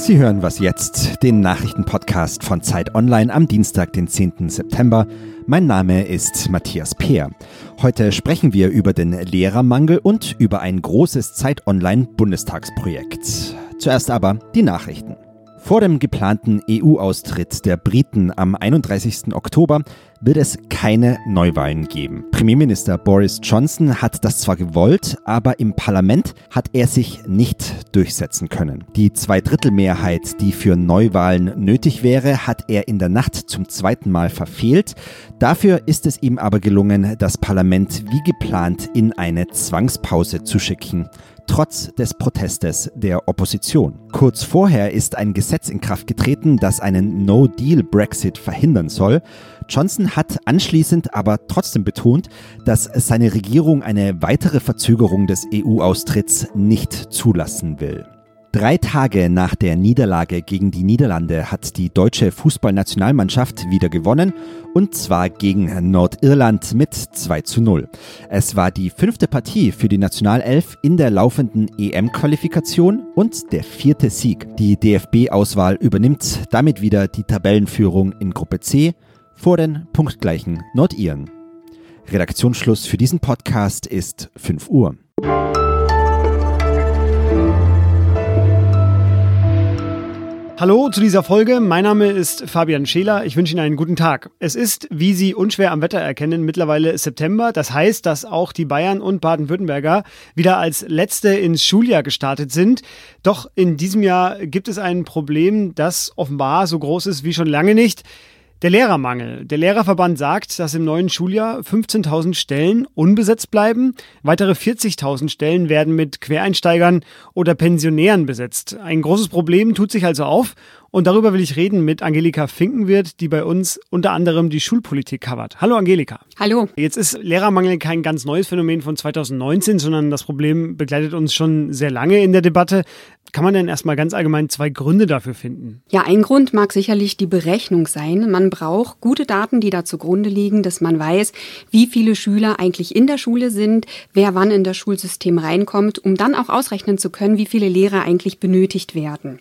Sie hören was jetzt, den Nachrichtenpodcast von Zeit Online am Dienstag, den 10. September. Mein Name ist Matthias Peer. Heute sprechen wir über den Lehrermangel und über ein großes Zeit Online Bundestagsprojekt. Zuerst aber die Nachrichten. Vor dem geplanten EU-Austritt der Briten am 31. Oktober wird es keine Neuwahlen geben. Premierminister Boris Johnson hat das zwar gewollt, aber im Parlament hat er sich nicht durchsetzen können. Die Zweidrittelmehrheit, die für Neuwahlen nötig wäre, hat er in der Nacht zum zweiten Mal verfehlt. Dafür ist es ihm aber gelungen, das Parlament wie geplant in eine Zwangspause zu schicken trotz des Protestes der Opposition. Kurz vorher ist ein Gesetz in Kraft getreten, das einen No-Deal-Brexit verhindern soll. Johnson hat anschließend aber trotzdem betont, dass seine Regierung eine weitere Verzögerung des EU-Austritts nicht zulassen will. Drei Tage nach der Niederlage gegen die Niederlande hat die deutsche Fußballnationalmannschaft wieder gewonnen und zwar gegen Nordirland mit 2 zu 0. Es war die fünfte Partie für die Nationalelf in der laufenden EM-Qualifikation und der vierte Sieg. Die DFB-Auswahl übernimmt damit wieder die Tabellenführung in Gruppe C vor den punktgleichen Nordiren. Redaktionsschluss für diesen Podcast ist 5 Uhr. Hallo zu dieser Folge. Mein Name ist Fabian Scheler. Ich wünsche Ihnen einen guten Tag. Es ist, wie Sie unschwer am Wetter erkennen, mittlerweile September. Das heißt, dass auch die Bayern und Baden-Württemberger wieder als Letzte ins Schuljahr gestartet sind. Doch in diesem Jahr gibt es ein Problem, das offenbar so groß ist wie schon lange nicht. Der Lehrermangel. Der Lehrerverband sagt, dass im neuen Schuljahr 15.000 Stellen unbesetzt bleiben. Weitere 40.000 Stellen werden mit Quereinsteigern oder Pensionären besetzt. Ein großes Problem tut sich also auf und darüber will ich reden mit Angelika Finkenwirt, die bei uns unter anderem die Schulpolitik covert. Hallo Angelika. Hallo. Jetzt ist Lehrermangel kein ganz neues Phänomen von 2019, sondern das Problem begleitet uns schon sehr lange in der Debatte. Kann man denn erstmal ganz allgemein zwei Gründe dafür finden? Ja, ein Grund mag sicherlich die Berechnung sein. Man braucht gute Daten, die da zugrunde liegen, dass man weiß, wie viele Schüler eigentlich in der Schule sind, wer wann in das Schulsystem reinkommt, um dann auch ausrechnen zu können, wie viele Lehrer eigentlich benötigt werden.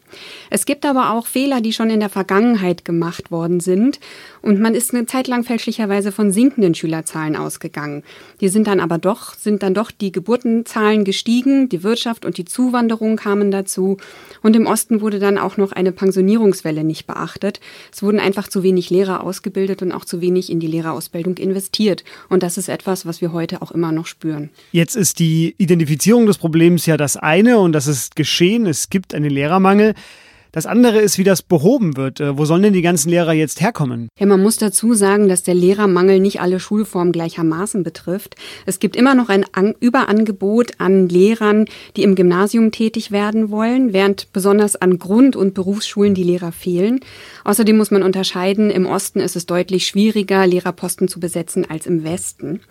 Es gibt aber auch Fehler, die schon in der Vergangenheit gemacht worden sind. Und man ist eine Zeit lang fälschlicherweise von sinkenden Schülerzahlen ausgegangen. Die sind dann aber doch, sind dann doch die Geburtenzahlen gestiegen, die Wirtschaft und die Zuwanderung kamen dazu. Und im Osten wurde dann auch noch eine Pensionierungswelle nicht beachtet. Es wurden einfach zu wenig Lehrer ausgebildet und auch zu wenig in die Lehrerausbildung investiert. Und das ist etwas, was wir heute auch immer noch spüren. Jetzt ist die Identifizierung des Problems ja das eine und das ist geschehen. Es gibt einen Lehrermangel. Das andere ist, wie das behoben wird. Äh, wo sollen denn die ganzen Lehrer jetzt herkommen? Ja, man muss dazu sagen, dass der Lehrermangel nicht alle Schulformen gleichermaßen betrifft. Es gibt immer noch ein An Überangebot an Lehrern, die im Gymnasium tätig werden wollen, während besonders an Grund- und Berufsschulen die Lehrer fehlen. Außerdem muss man unterscheiden, im Osten ist es deutlich schwieriger, Lehrerposten zu besetzen als im Westen.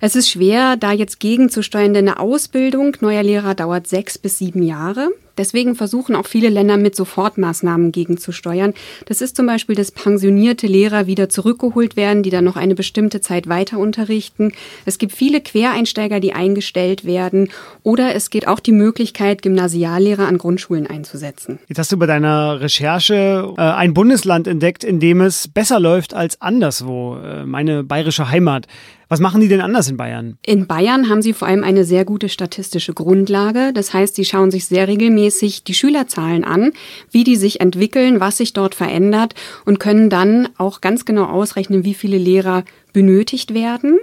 Es ist schwer, da jetzt gegenzusteuern, denn eine Ausbildung neuer Lehrer dauert sechs bis sieben Jahre. Deswegen versuchen auch viele Länder mit Sofortmaßnahmen gegenzusteuern. Das ist zum Beispiel, dass pensionierte Lehrer wieder zurückgeholt werden, die dann noch eine bestimmte Zeit weiter unterrichten. Es gibt viele Quereinsteiger, die eingestellt werden. Oder es geht auch die Möglichkeit, Gymnasiallehrer an Grundschulen einzusetzen. Jetzt hast du bei deiner Recherche äh, ein Bundesland entdeckt, in dem es besser läuft als anderswo. Äh, meine bayerische Heimat. Was machen die denn anders in Bayern? In Bayern haben sie vor allem eine sehr gute statistische Grundlage. Das heißt, sie schauen sich sehr regelmäßig die Schülerzahlen an, wie die sich entwickeln, was sich dort verändert und können dann auch ganz genau ausrechnen, wie viele Lehrer benötigt werden.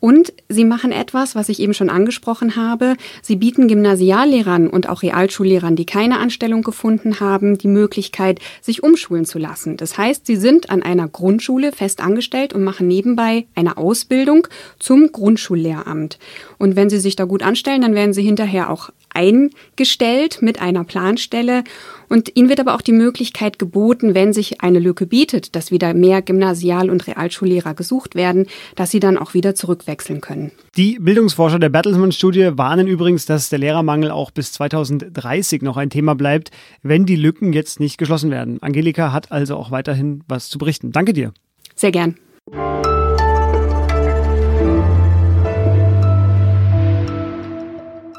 Und sie machen etwas, was ich eben schon angesprochen habe. Sie bieten Gymnasiallehrern und auch Realschullehrern, die keine Anstellung gefunden haben, die Möglichkeit, sich umschulen zu lassen. Das heißt, sie sind an einer Grundschule fest angestellt und machen nebenbei eine Ausbildung zum Grundschullehramt. Und wenn sie sich da gut anstellen, dann werden sie hinterher auch eingestellt mit einer Planstelle. Und ihnen wird aber auch die Möglichkeit geboten, wenn sich eine Lücke bietet, dass wieder mehr Gymnasial- und Realschullehrer gesucht werden, dass sie dann auch wieder zurückwechseln können. Die Bildungsforscher der Bertelsmann-Studie warnen übrigens, dass der Lehrermangel auch bis 2030 noch ein Thema bleibt, wenn die Lücken jetzt nicht geschlossen werden. Angelika hat also auch weiterhin was zu berichten. Danke dir. Sehr gern.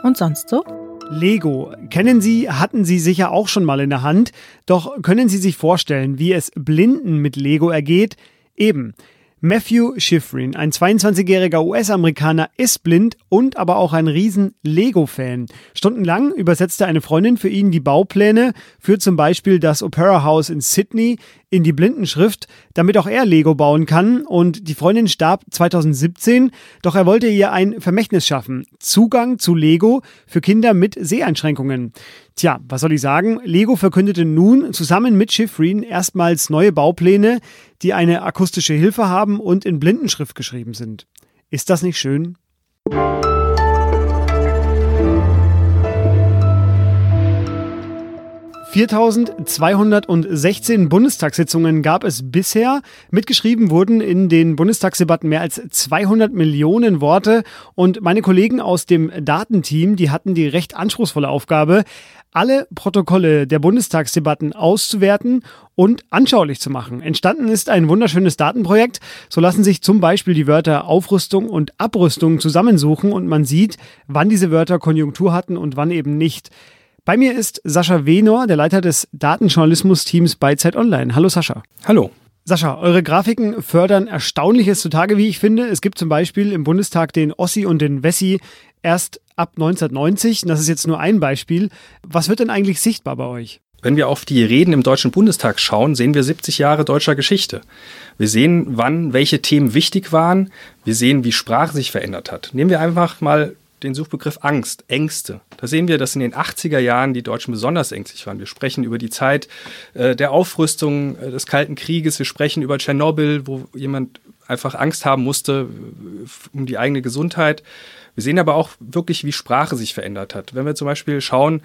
Und sonst so? Lego. Kennen Sie, hatten Sie sicher auch schon mal in der Hand. Doch können Sie sich vorstellen, wie es Blinden mit Lego ergeht? Eben. Matthew Schifrin, ein 22-jähriger US-Amerikaner, ist blind und aber auch ein riesen Lego-Fan. Stundenlang übersetzte eine Freundin für ihn die Baupläne für zum Beispiel das Opera House in Sydney in die Blindenschrift, damit auch er Lego bauen kann. Und die Freundin starb 2017, doch er wollte ihr ein Vermächtnis schaffen. Zugang zu Lego für Kinder mit Seheinschränkungen. Tja, was soll ich sagen? Lego verkündete nun zusammen mit Schifrin erstmals neue Baupläne, die eine akustische Hilfe haben und in Blindenschrift geschrieben sind. Ist das nicht schön? 4216 Bundestagssitzungen gab es bisher. Mitgeschrieben wurden in den Bundestagsdebatten mehr als 200 Millionen Worte. Und meine Kollegen aus dem Datenteam, die hatten die recht anspruchsvolle Aufgabe, alle Protokolle der Bundestagsdebatten auszuwerten und anschaulich zu machen. Entstanden ist ein wunderschönes Datenprojekt. So lassen sich zum Beispiel die Wörter Aufrüstung und Abrüstung zusammensuchen und man sieht, wann diese Wörter Konjunktur hatten und wann eben nicht. Bei mir ist Sascha Wenor, der Leiter des Datenjournalismus-Teams bei Zeit Online. Hallo Sascha. Hallo. Sascha, eure Grafiken fördern Erstaunliches zutage, wie ich finde. Es gibt zum Beispiel im Bundestag den Ossi und den Wessi erst ab 1990. Das ist jetzt nur ein Beispiel. Was wird denn eigentlich sichtbar bei euch? Wenn wir auf die Reden im Deutschen Bundestag schauen, sehen wir 70 Jahre deutscher Geschichte. Wir sehen, wann welche Themen wichtig waren. Wir sehen, wie Sprache sich verändert hat. Nehmen wir einfach mal den Suchbegriff Angst, Ängste. Da sehen wir, dass in den 80er Jahren die Deutschen besonders ängstlich waren. Wir sprechen über die Zeit äh, der Aufrüstung äh, des Kalten Krieges. Wir sprechen über Tschernobyl, wo jemand einfach Angst haben musste äh, um die eigene Gesundheit. Wir sehen aber auch wirklich, wie Sprache sich verändert hat. Wenn wir zum Beispiel schauen,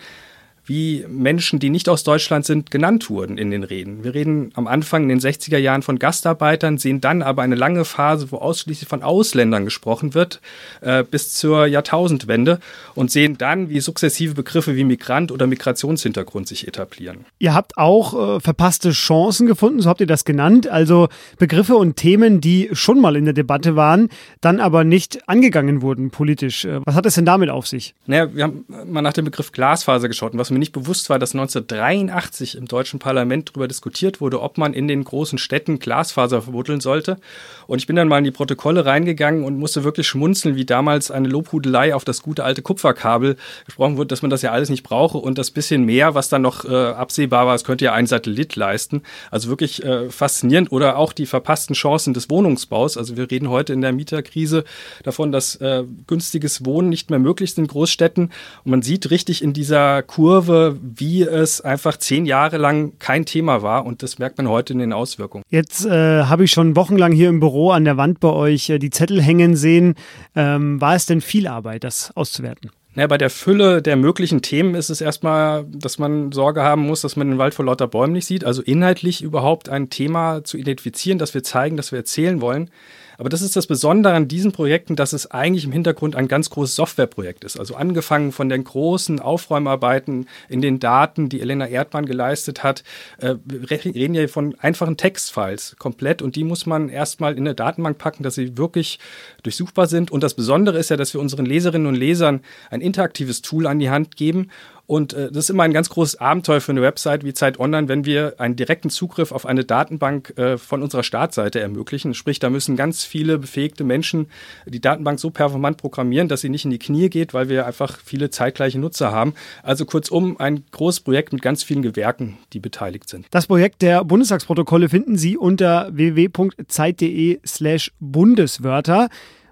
wie Menschen, die nicht aus Deutschland sind, genannt wurden in den Reden. Wir reden am Anfang in den 60er Jahren von Gastarbeitern, sehen dann aber eine lange Phase, wo ausschließlich von Ausländern gesprochen wird, äh, bis zur Jahrtausendwende und sehen dann, wie sukzessive Begriffe wie Migrant oder Migrationshintergrund sich etablieren. Ihr habt auch äh, verpasste Chancen gefunden, so habt ihr das genannt, also Begriffe und Themen, die schon mal in der Debatte waren, dann aber nicht angegangen wurden politisch. Äh, was hat es denn damit auf sich? Naja, wir haben mal nach dem Begriff Glasfaser geschaut und was mir nicht bewusst war, dass 1983 im deutschen Parlament darüber diskutiert wurde, ob man in den großen Städten Glasfaser verbuddeln sollte. Und ich bin dann mal in die Protokolle reingegangen und musste wirklich schmunzeln, wie damals eine Lobhudelei auf das gute alte Kupferkabel gesprochen wurde, dass man das ja alles nicht brauche und das bisschen mehr, was dann noch äh, absehbar war, das könnte ja ein Satellit leisten. Also wirklich äh, faszinierend. Oder auch die verpassten Chancen des Wohnungsbaus. Also wir reden heute in der Mieterkrise davon, dass äh, günstiges Wohnen nicht mehr möglich ist in Großstädten. Und man sieht richtig in dieser Kurve, Kurve, wie es einfach zehn Jahre lang kein Thema war und das merkt man heute in den Auswirkungen. Jetzt äh, habe ich schon wochenlang hier im Büro an der Wand bei euch äh, die Zettel hängen sehen. Ähm, war es denn viel Arbeit, das auszuwerten? Naja, bei der Fülle der möglichen Themen ist es erstmal, dass man Sorge haben muss, dass man den Wald vor lauter Bäumen nicht sieht. Also inhaltlich überhaupt ein Thema zu identifizieren, das wir zeigen, das wir erzählen wollen. Aber das ist das Besondere an diesen Projekten, dass es eigentlich im Hintergrund ein ganz großes Softwareprojekt ist. Also angefangen von den großen Aufräumarbeiten in den Daten, die Elena Erdmann geleistet hat. Äh, wir reden ja von einfachen Textfiles komplett und die muss man erstmal in eine Datenbank packen, dass sie wirklich durchsuchbar sind. Und das Besondere ist ja, dass wir unseren Leserinnen und Lesern ein interaktives Tool an die Hand geben und äh, das ist immer ein ganz großes Abenteuer für eine Website wie Zeit Online, wenn wir einen direkten Zugriff auf eine Datenbank äh, von unserer Startseite ermöglichen. Sprich, da müssen ganz viele befähigte Menschen die Datenbank so performant programmieren, dass sie nicht in die Knie geht, weil wir einfach viele zeitgleiche Nutzer haben. Also kurzum, ein großes Projekt mit ganz vielen Gewerken, die beteiligt sind. Das Projekt der Bundestagsprotokolle finden Sie unter www.zeit.de slash Bundeswörter.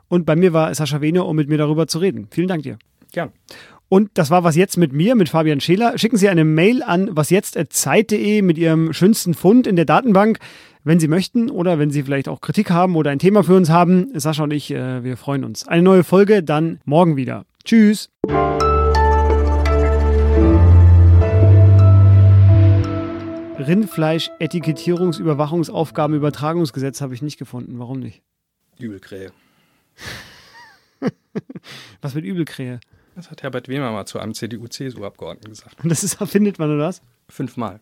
Und bei mir war Sascha Wehner, um mit mir darüber zu reden. Vielen Dank dir. Gern. Und das war was jetzt mit mir, mit Fabian Scheler. Schicken Sie eine Mail an wasjetzt.zeit.de mit Ihrem schönsten Fund in der Datenbank, wenn Sie möchten oder wenn Sie vielleicht auch Kritik haben oder ein Thema für uns haben. Sascha und ich, äh, wir freuen uns. Eine neue Folge dann morgen wieder. Tschüss. Rindfleisch, Etikettierungsüberwachungsaufgaben, Übertragungsgesetz habe ich nicht gefunden. Warum nicht? Übelkrähe. Was mit Übelkrähe? Das hat Herbert Wehmer mal zu einem CDU-CSU-Abgeordneten gesagt. Und das ist, findet man, oder was? Fünfmal.